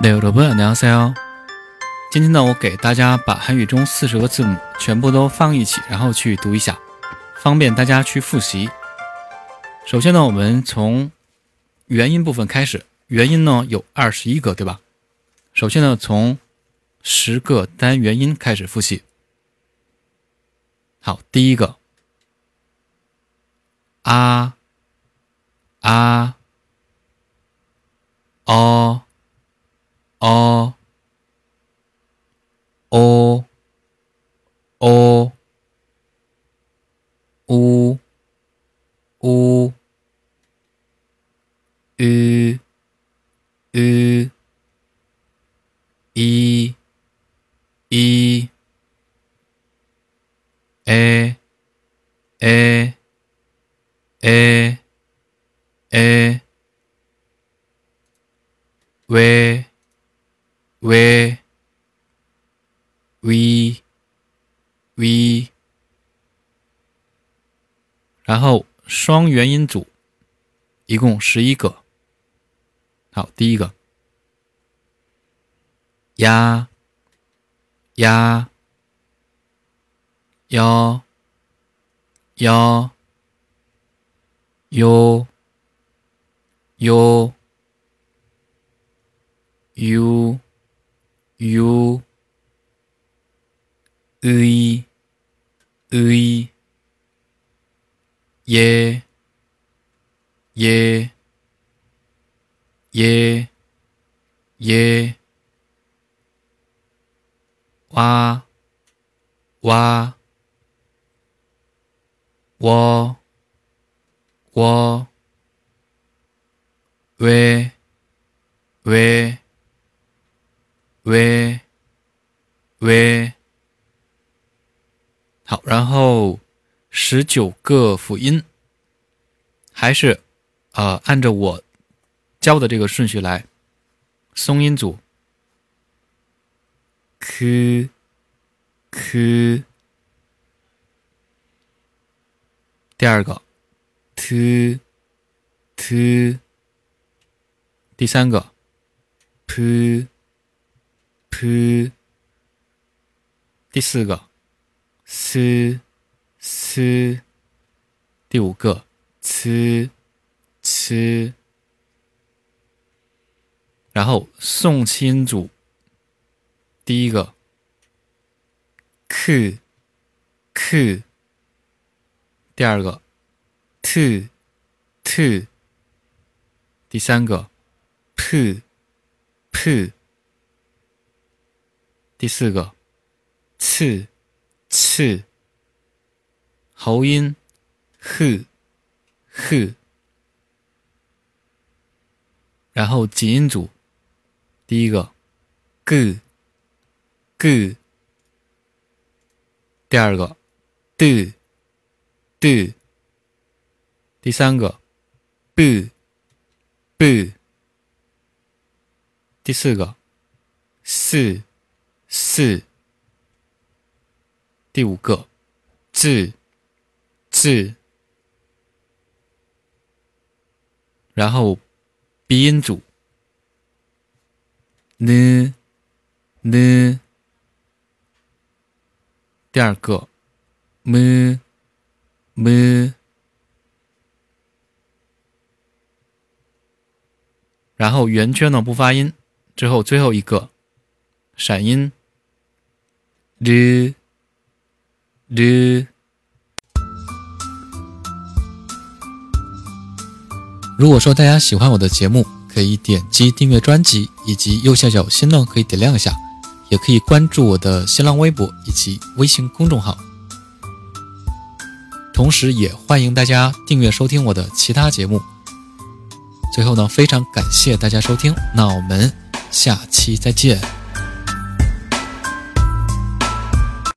네 여러분 안녕하세요. 今天呢，我给大家把韩语中四十个字母全部都放一起，然后去读一下，方便大家去复习。首先呢，我们从元音部分开始，元音呢有二十一个，对吧？首先呢，从十个单元音开始复习。好，第一个啊啊哦。 吁，吁，一，一，诶，诶，诶，诶，喂。v v v，然后双元音组，一共十一个。好第一个。呀呀幺幺幺幺幺幺呃一耶耶耶耶哇哇我我喂喂喂喂，好，然后十九个辅音还是呃按着我。教的这个顺序来，松音组，k k，第二个，t t，第三个，p。p，第四个，s s，第五个，c c，然后送气音组，第一个，k k，第二个，t t，第三个，p p。第四个，次，次，喉音，h h，然后紧音组，第一个，g g，第二个，d d，第三个，b b，第四个，四。四，第五个字字，然后鼻音组。呢呢，第二个么么，然后圆圈呢不发音，之后最后一个闪音。日日。如果说大家喜欢我的节目，可以点击订阅专辑，以及右下角心动可以点亮一下，也可以关注我的新浪微博以及微信公众号。同时，也欢迎大家订阅收听我的其他节目。最后呢，非常感谢大家收听，那我们下期再见。